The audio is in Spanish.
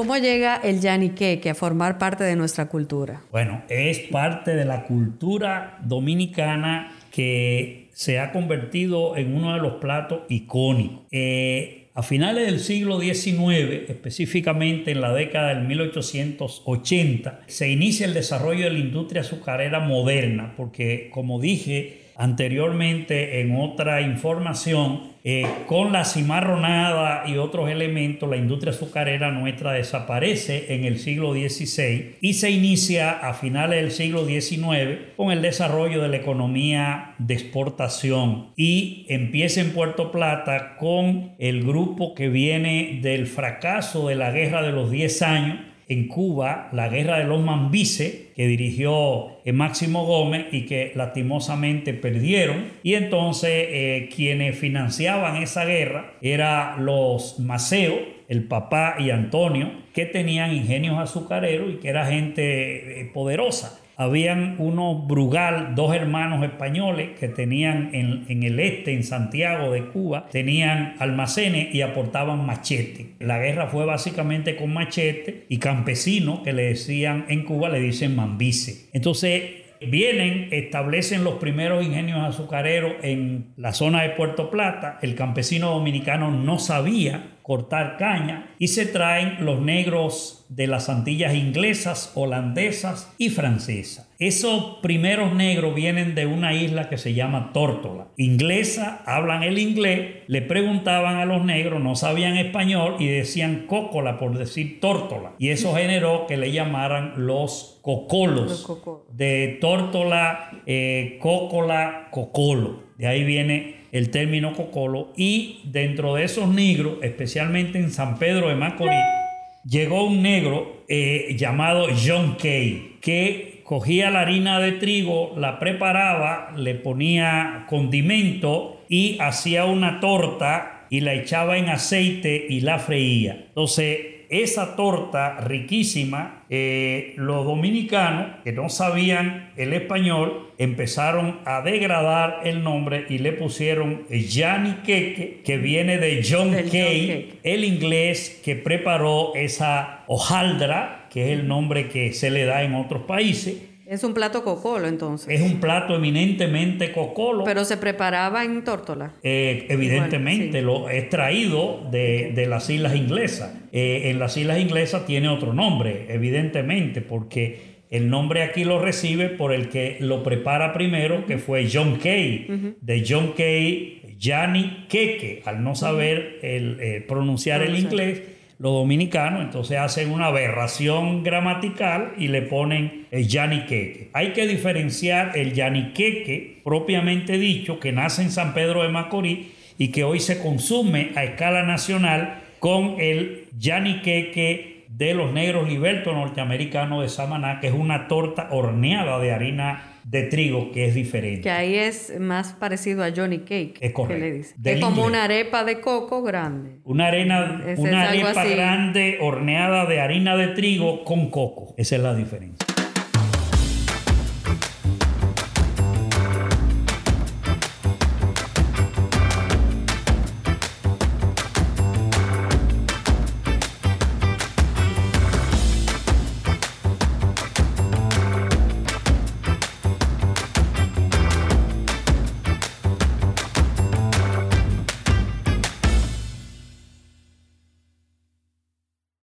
¿Cómo llega el yaniqueque a formar parte de nuestra cultura? Bueno, es parte de la cultura dominicana que se ha convertido en uno de los platos icónicos. Eh, a finales del siglo XIX, específicamente en la década del 1880, se inicia el desarrollo de la industria azucarera moderna, porque como dije anteriormente en otra información, eh, con la cimarronada y otros elementos, la industria azucarera nuestra desaparece en el siglo XVI y se inicia a finales del siglo XIX con el desarrollo de la economía de exportación. Y empieza en Puerto Plata con el grupo que viene del fracaso de la guerra de los 10 años en Cuba la guerra de los Mambises, que dirigió Máximo Gómez y que lastimosamente perdieron. Y entonces eh, quienes financiaban esa guerra eran los Maceo, el papá y Antonio, que tenían ingenios azucareros y que era gente eh, poderosa habían unos Brugal, dos hermanos españoles que tenían en, el este, en Santiago de Cuba, tenían almacenes y aportaban machete. La guerra fue básicamente con machete y campesinos que le decían en Cuba le dicen mambice. Entonces Vienen, establecen los primeros ingenios azucareros en la zona de Puerto Plata. El campesino dominicano no sabía cortar caña y se traen los negros de las Antillas inglesas, holandesas y francesas. Esos primeros negros vienen de una isla que se llama Tórtola. Inglesa, hablan el inglés, le preguntaban a los negros, no sabían español y decían cócola por decir tórtola. Y eso generó que le llamaran los cocolos. de tórtola, eh, cócola, cocolo. De ahí viene el término cocolo y dentro de esos negros, especialmente en San Pedro de Macorís, llegó un negro eh, llamado John Kay que cogía la harina de trigo, la preparaba, le ponía condimento y hacía una torta y la echaba en aceite y la freía. Entonces, esa torta riquísima, eh, los dominicanos que no sabían el español empezaron a degradar el nombre y le pusieron Yanni Keke, que viene de John Kay, el inglés que preparó esa hojaldra, que es el nombre que se le da en otros países es un plato cocolo entonces. Es un plato eminentemente cocolo. Pero se preparaba en tórtola. Eh, evidentemente, lo he traído de, las islas inglesas. Eh, en las islas inglesas tiene otro nombre, evidentemente, porque el nombre aquí lo recibe por el que lo prepara primero, que fue John Kay, de John Kay, Gianni Keke, al no saber el, eh, pronunciar el inglés los dominicanos, entonces hacen una aberración gramatical y le ponen el yaniqueque. Hay que diferenciar el yaniqueque propiamente dicho, que nace en San Pedro de Macorís y que hoy se consume a escala nacional, con el yaniqueque de los negros libertos norteamericanos de Samaná, que es una torta horneada de harina de trigo que es diferente. Que ahí es más parecido a Johnny Cake. Es correcto. le dice. Es como una arepa de coco grande. Una, arena, una arepa grande horneada de harina de trigo con coco. Esa es la diferencia.